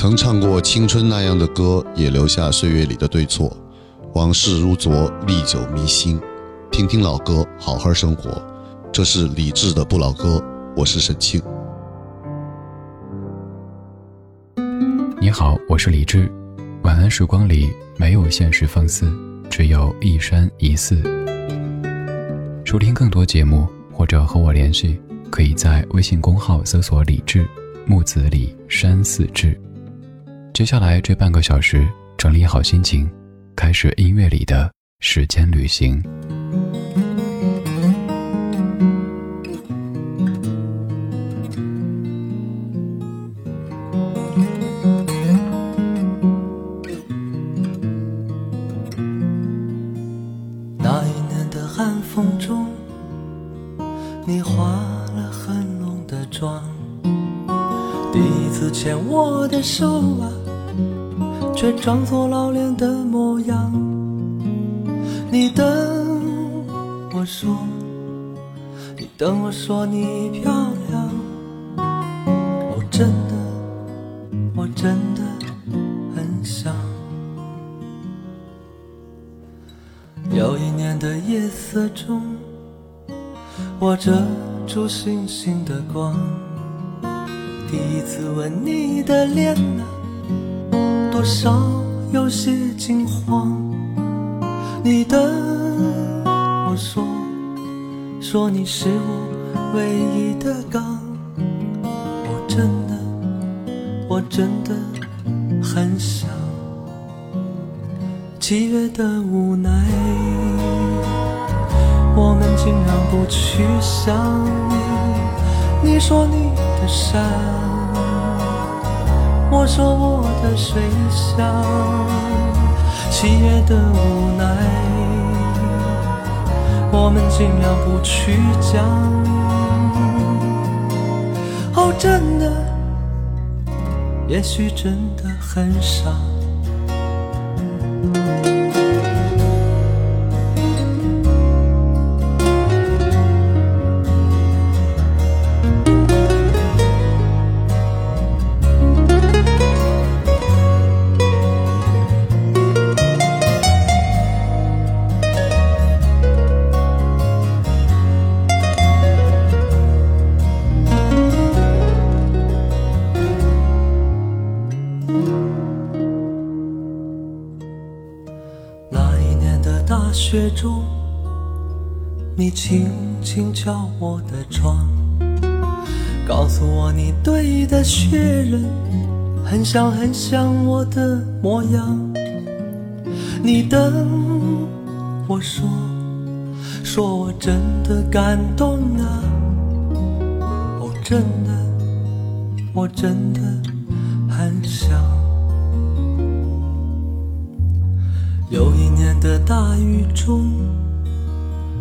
曾唱过青春那样的歌，也留下岁月里的对错。往事如昨，历久弥新。听听老歌，好好生活。这是李志的不老歌，我是沈庆。你好，我是李志。晚安时光里没有现实放肆，只有一山一寺。收听更多节目或者和我联系，可以在微信公号搜索“李志木子李山寺志”。接下来这半个小时，整理好心情，开始音乐里的时间旅行。那一年的寒风中。你化了很浓的妆。第一次牵我的手啊。装作老练的模样。你等我说，你等我说你漂亮。我真的，我真的很想。有一年的夜色中，我遮住星星的光。第一次吻你的脸啊，多少有些惊慌。你等我说，说你是我唯一的港。我真的，我真的很想。七月的无奈，我们竟然不去想你。你说你的山。我说我的水乡，七月的无奈，我们尽量不去讲。哦，真的，也许真的很傻。确认很像很像我的模样。你等我说，说我真的感动啊！哦，真的，我真的很想。有一年的大雨中。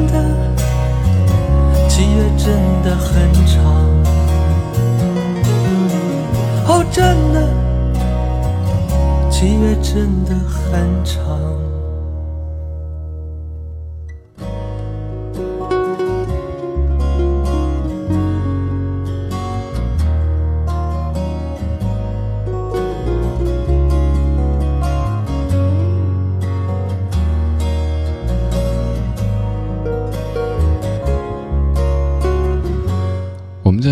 的。七月真的很长，哦，真的，七月真的很长。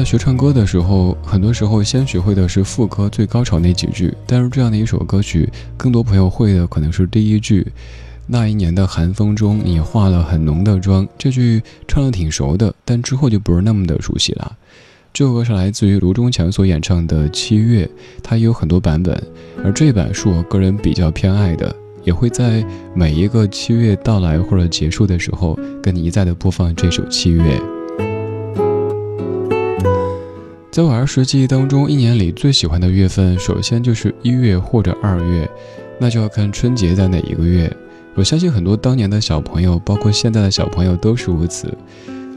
学唱歌的时候，很多时候先学会的是副歌最高潮那几句，但是这样的一首歌曲，更多朋友会的可能是第一句。那一年的寒风中，你化了很浓的妆。这句唱的挺熟的，但之后就不是那么的熟悉了。这首歌是来自于卢中强所演唱的《七月》，它也有很多版本，而这版是我个人比较偏爱的，也会在每一个七月到来或者结束的时候，跟你一再的播放这首《七月》。在我儿时记忆当中，一年里最喜欢的月份，首先就是一月或者二月，那就要看春节在哪一个月。我相信很多当年的小朋友，包括现在的小朋友都是如此。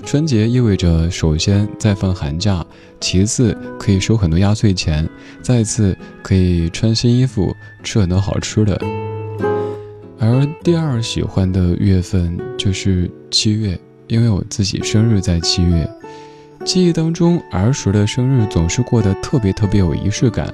春节意味着，首先在放寒假，其次可以收很多压岁钱，再次可以穿新衣服，吃很多好吃的。而第二喜欢的月份就是七月，因为我自己生日在七月。记忆当中，儿时的生日总是过得特别特别有仪式感。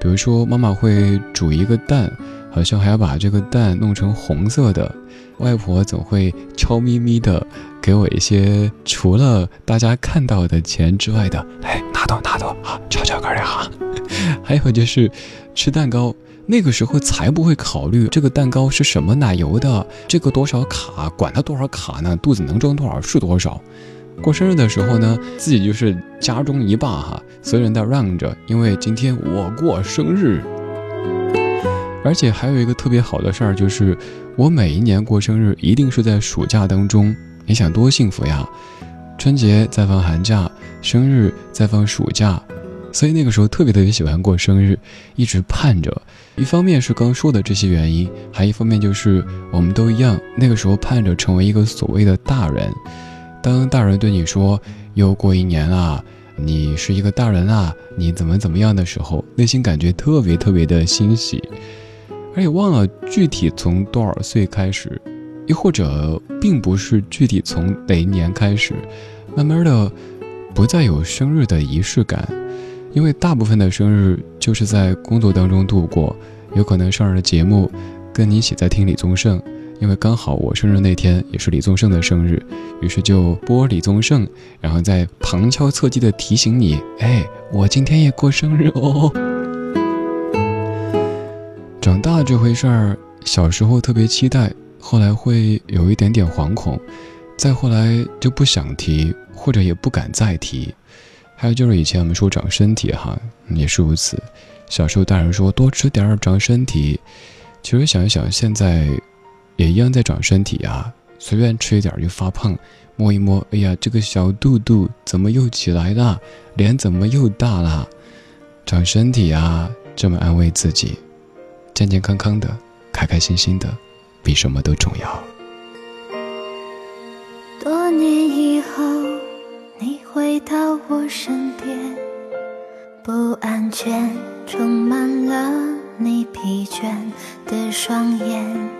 比如说，妈妈会煮一个蛋，好像还要把这个蛋弄成红色的。外婆总会悄咪咪的给我一些除了大家看到的钱之外的，哎，拿走拿走啊，悄悄个的哈。还有就是吃蛋糕，那个时候才不会考虑这个蛋糕是什么奶油的，这个多少卡，管它多少卡呢？肚子能装多少是多少。过生日的时候呢，自己就是家中一霸哈，所有人都让着，因为今天我过生日。而且还有一个特别好的事儿，就是我每一年过生日一定是在暑假当中。你想多幸福呀！春节在放寒假，生日在放暑假，所以那个时候特别特别喜欢过生日，一直盼着。一方面是刚说的这些原因，还一方面就是我们都一样，那个时候盼着成为一个所谓的大人。当大人对你说又过一年了，你是一个大人啊，你怎么怎么样的时候，内心感觉特别特别的欣喜，而且忘了具体从多少岁开始，又或者并不是具体从哪一年开始，慢慢的不再有生日的仪式感，因为大部分的生日就是在工作当中度过，有可能上日的节目跟你一起在听李宗盛。因为刚好我生日那天也是李宗盛的生日，于是就播李宗盛，然后再旁敲侧击的提醒你：哎，我今天也过生日哦。长大这回事儿，小时候特别期待，后来会有一点点惶恐，再后来就不想提，或者也不敢再提。还有就是以前我们说长身体哈，也是如此。小时候大人说多吃点儿长身体，其实想一想现在。也一样在长身体啊，随便吃一点就发胖，摸一摸，哎呀，这个小肚肚怎么又起来了？脸怎么又大了？长身体啊，这么安慰自己，健健康康的，开开心心的，比什么都重要。多年以后，你回到我身边，不安全充满了你疲倦的双眼。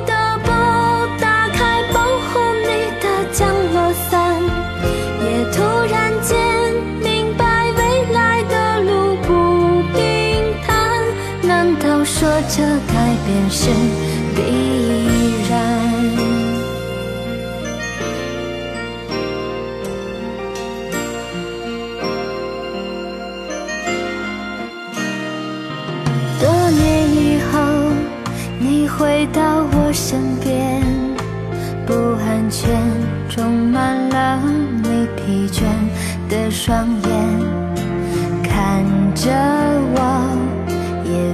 这改变是必然？多年以后，你回到我身边，不安全充满了你疲倦的双眼，看着我，也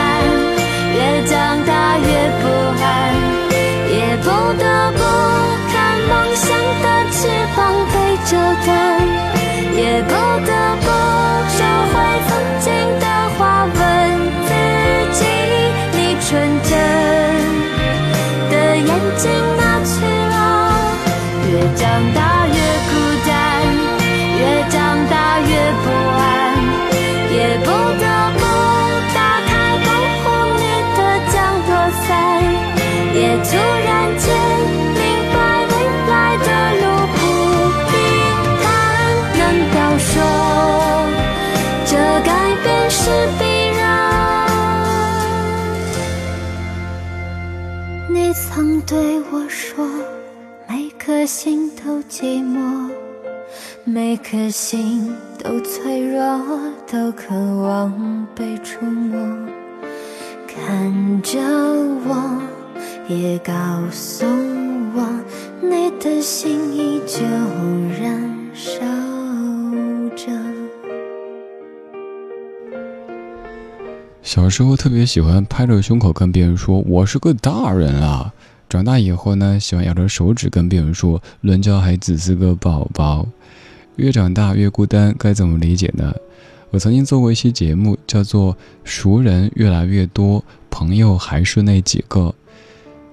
越孤单，越长大越不安，也不得不看梦想的翅膀被折断，也不得不心都寂寞，每颗心都脆弱，都渴望被触摸。看着我，也告诉我，你的心依旧燃烧着。小时候特别喜欢拍着胸口跟别人说我是个大人啊，长大以后呢，喜欢咬着手指跟别人说伦教还只是个宝宝。越长大越孤单，该怎么理解呢？我曾经做过一期节目，叫做《熟人越来越多，朋友还是那几个》。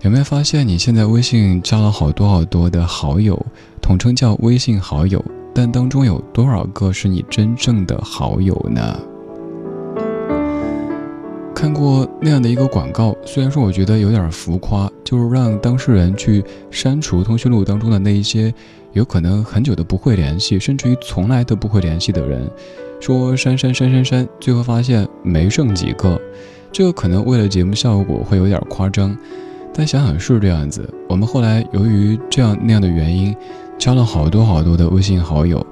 有没有发现你现在微信加了好多好多的好友，统称叫微信好友，但当中有多少个是你真正的好友呢？看过那样的一个广告，虽然说我觉得有点浮夸，就是让当事人去删除通讯录当中的那一些有可能很久都不会联系，甚至于从来都不会联系的人，说删删删删删，最后发现没剩几个。这个可能为了节目效果会有点夸张，但想想是这样子。我们后来由于这样那样的原因，加了好多好多的微信好友，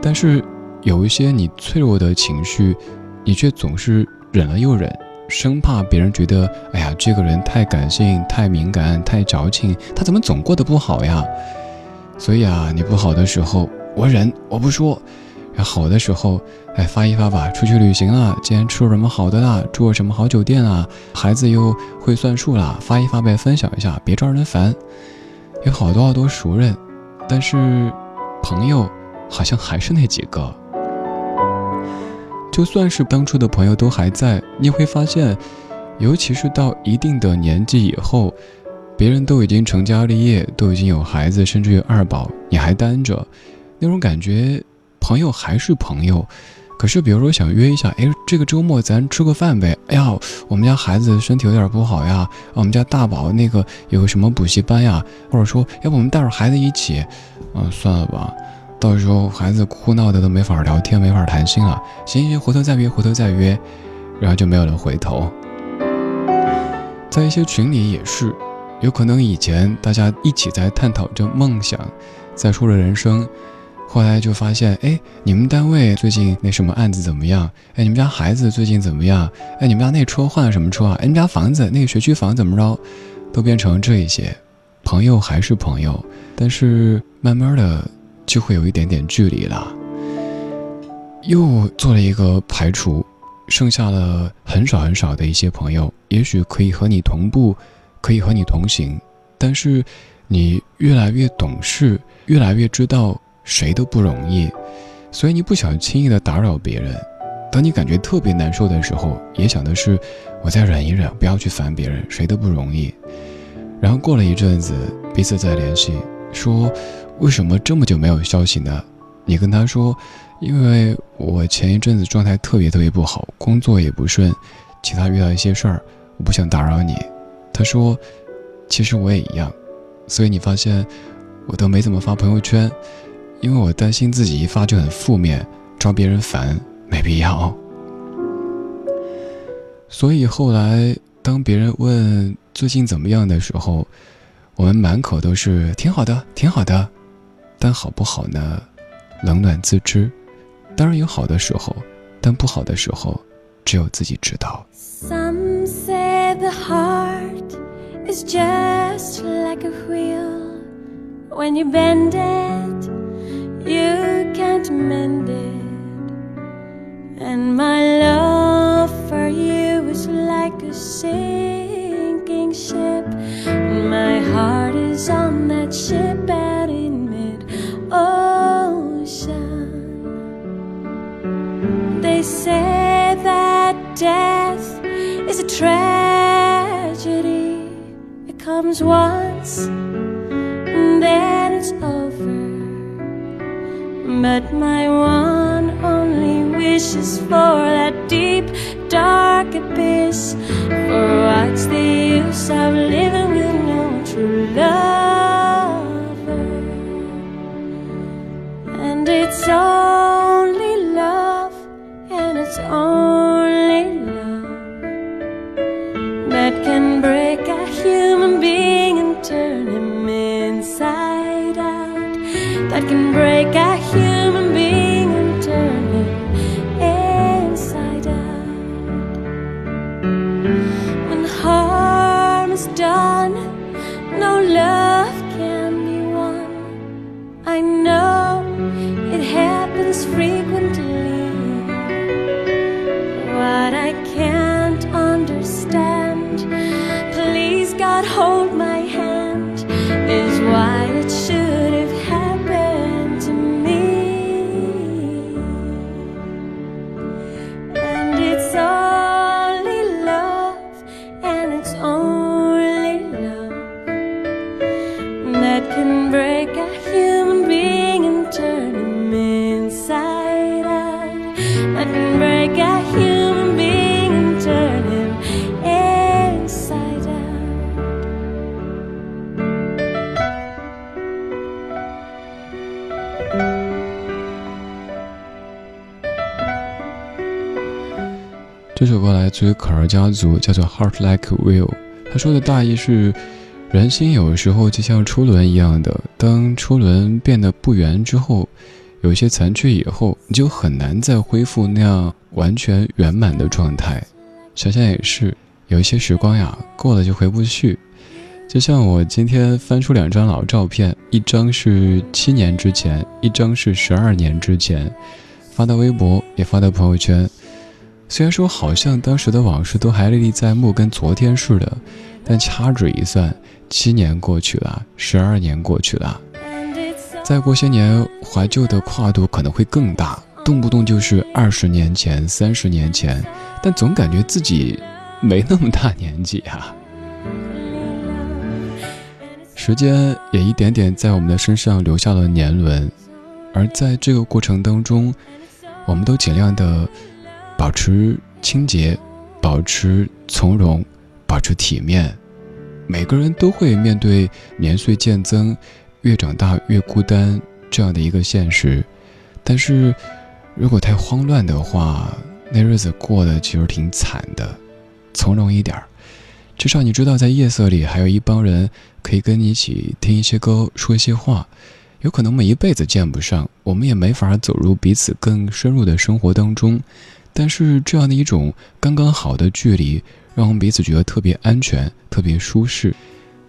但是有一些你脆弱的情绪，你却总是忍了又忍。生怕别人觉得，哎呀，这个人太感性、太敏感、太矫情，他怎么总过得不好呀？所以啊，你不好的时候我忍，我不说；好的时候，哎，发一发吧，出去旅行了，今天吃了什么好的啦，住了什么好酒店啊，孩子又会算数啦，发一发呗，分享一下，别招人烦。有好多好多熟人，但是朋友好像还是那几个。就算是当初的朋友都还在，你会发现，尤其是到一定的年纪以后，别人都已经成家立业，都已经有孩子，甚至于二宝，你还单着，那种感觉，朋友还是朋友。可是，比如说想约一下，哎，这个周末咱吃个饭呗。哎呀，我们家孩子身体有点不好呀，我们家大宝那个有个什么补习班呀，或者说，要不我们带着孩子一起？嗯，算了吧。到时候孩子哭闹的都没法聊天，没法谈心了。行行，回头再约，回头再约，然后就没有了回头。在一些群里也是，有可能以前大家一起在探讨着梦想，在说着人生，后来就发现，哎，你们单位最近那什么案子怎么样？哎，你们家孩子最近怎么样？哎，你们家那车换了什么车啊？哎，你们家房子那个学区房怎么着？都变成这一些，朋友还是朋友，但是慢慢的。就会有一点点距离了。又做了一个排除，剩下了很少很少的一些朋友，也许可以和你同步，可以和你同行，但是你越来越懂事，越来越知道谁都不容易，所以你不想轻易的打扰别人。当你感觉特别难受的时候，也想的是我再忍一忍，不要去烦别人，谁都不容易。然后过了一阵子，彼此再联系，说。为什么这么久没有消息呢？你跟他说，因为我前一阵子状态特别特别不好，工作也不顺，其他遇到一些事儿，我不想打扰你。他说，其实我也一样，所以你发现我都没怎么发朋友圈，因为我担心自己一发就很负面，招别人烦，没必要。所以后来当别人问最近怎么样的时候，我们满口都是挺好的，挺好的。但好不好呢？冷暖自知。当然有好的时候，但不好的时候，只有自己知道。Some say the heart is just like a wheel. When you bend it, you can't mend it. And my love for you is like a sinking ship. And my heart is on that ship out in mid ocean. They say that death is a tragedy. It comes once and then it's over. But my one only wish is for that deep, dark abyss. For what's the use of living with no true lover? 就这首歌来自于可儿家族，叫做《Heart Like Wheel》。他说的大意是，人心有时候就像车轮一样的，当车轮变得不圆之后，有些残缺以后，你就很难再恢复那样完全圆满的状态。想想也是，有一些时光呀，过了就回不去。就像我今天翻出两张老照片，一张是七年之前，一张是十二年之前，发到微博也发到朋友圈。虽然说好像当时的往事都还历历在目，跟昨天似的，但掐指一算，七年过去了，十二年过去了，再过些年，怀旧的跨度可能会更大，动不动就是二十年前、三十年前，但总感觉自己没那么大年纪啊。时间也一点点在我们的身上留下了年轮，而在这个过程当中，我们都尽量的保持清洁，保持从容，保持体面。每个人都会面对年岁渐增，越长大越孤单这样的一个现实。但是，如果太慌乱的话，那日子过得其实挺惨的。从容一点儿，至少你知道，在夜色里还有一帮人可以跟你一起听一些歌，说一些话。有可能我们一辈子见不上，我们也没法走入彼此更深入的生活当中。但是这样的一种刚刚好的距离，让我们彼此觉得特别安全、特别舒适。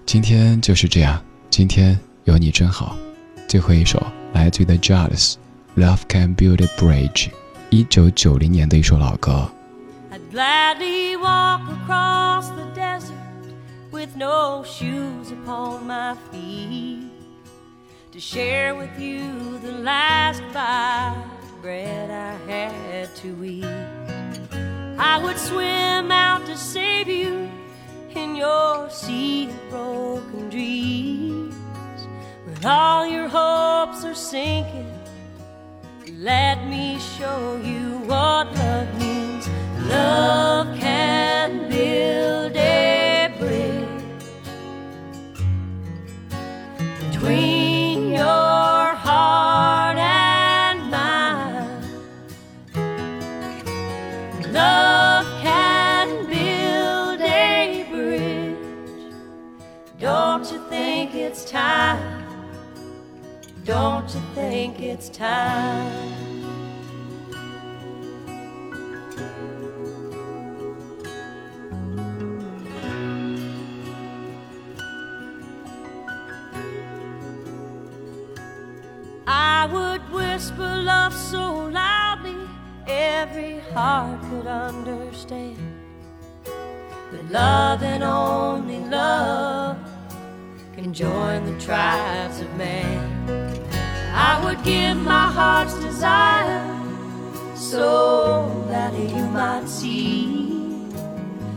今天就是这样，今天有你真好。最后一首来自于 The Jazz，《Love Can Build a Bridge》，一九九零年的一首老歌。i gladly walk across the desert with no shoes upon my feet to share with you the last bite bread I had to eat. I would swim out to save you in your sea of broken dreams. When all your hopes are sinking, let me show you what love means. Love time? I would whisper love so loudly every heart could understand. But love and only love can join the tribes of man. I would give my heart's desire so that you might see.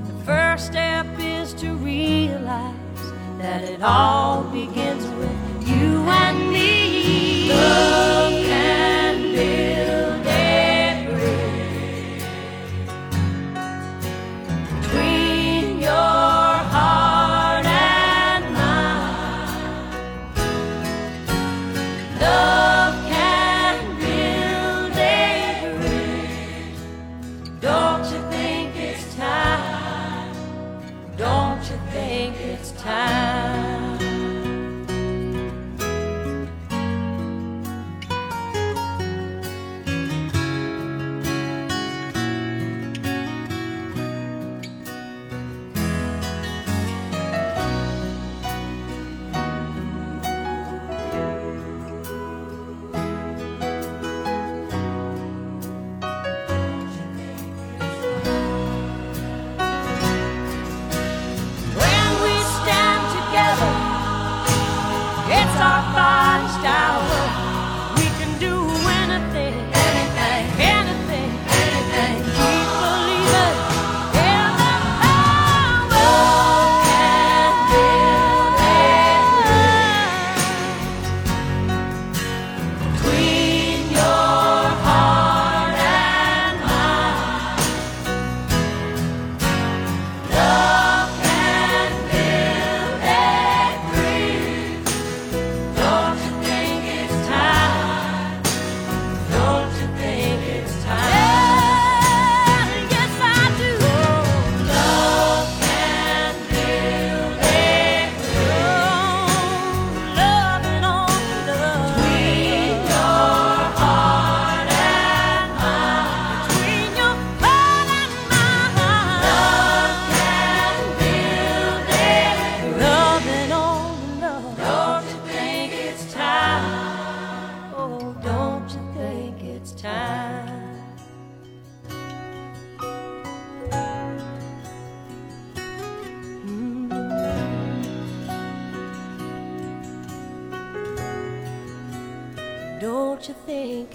The first step is to realize that it all begins with you and me. Love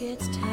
gets tired.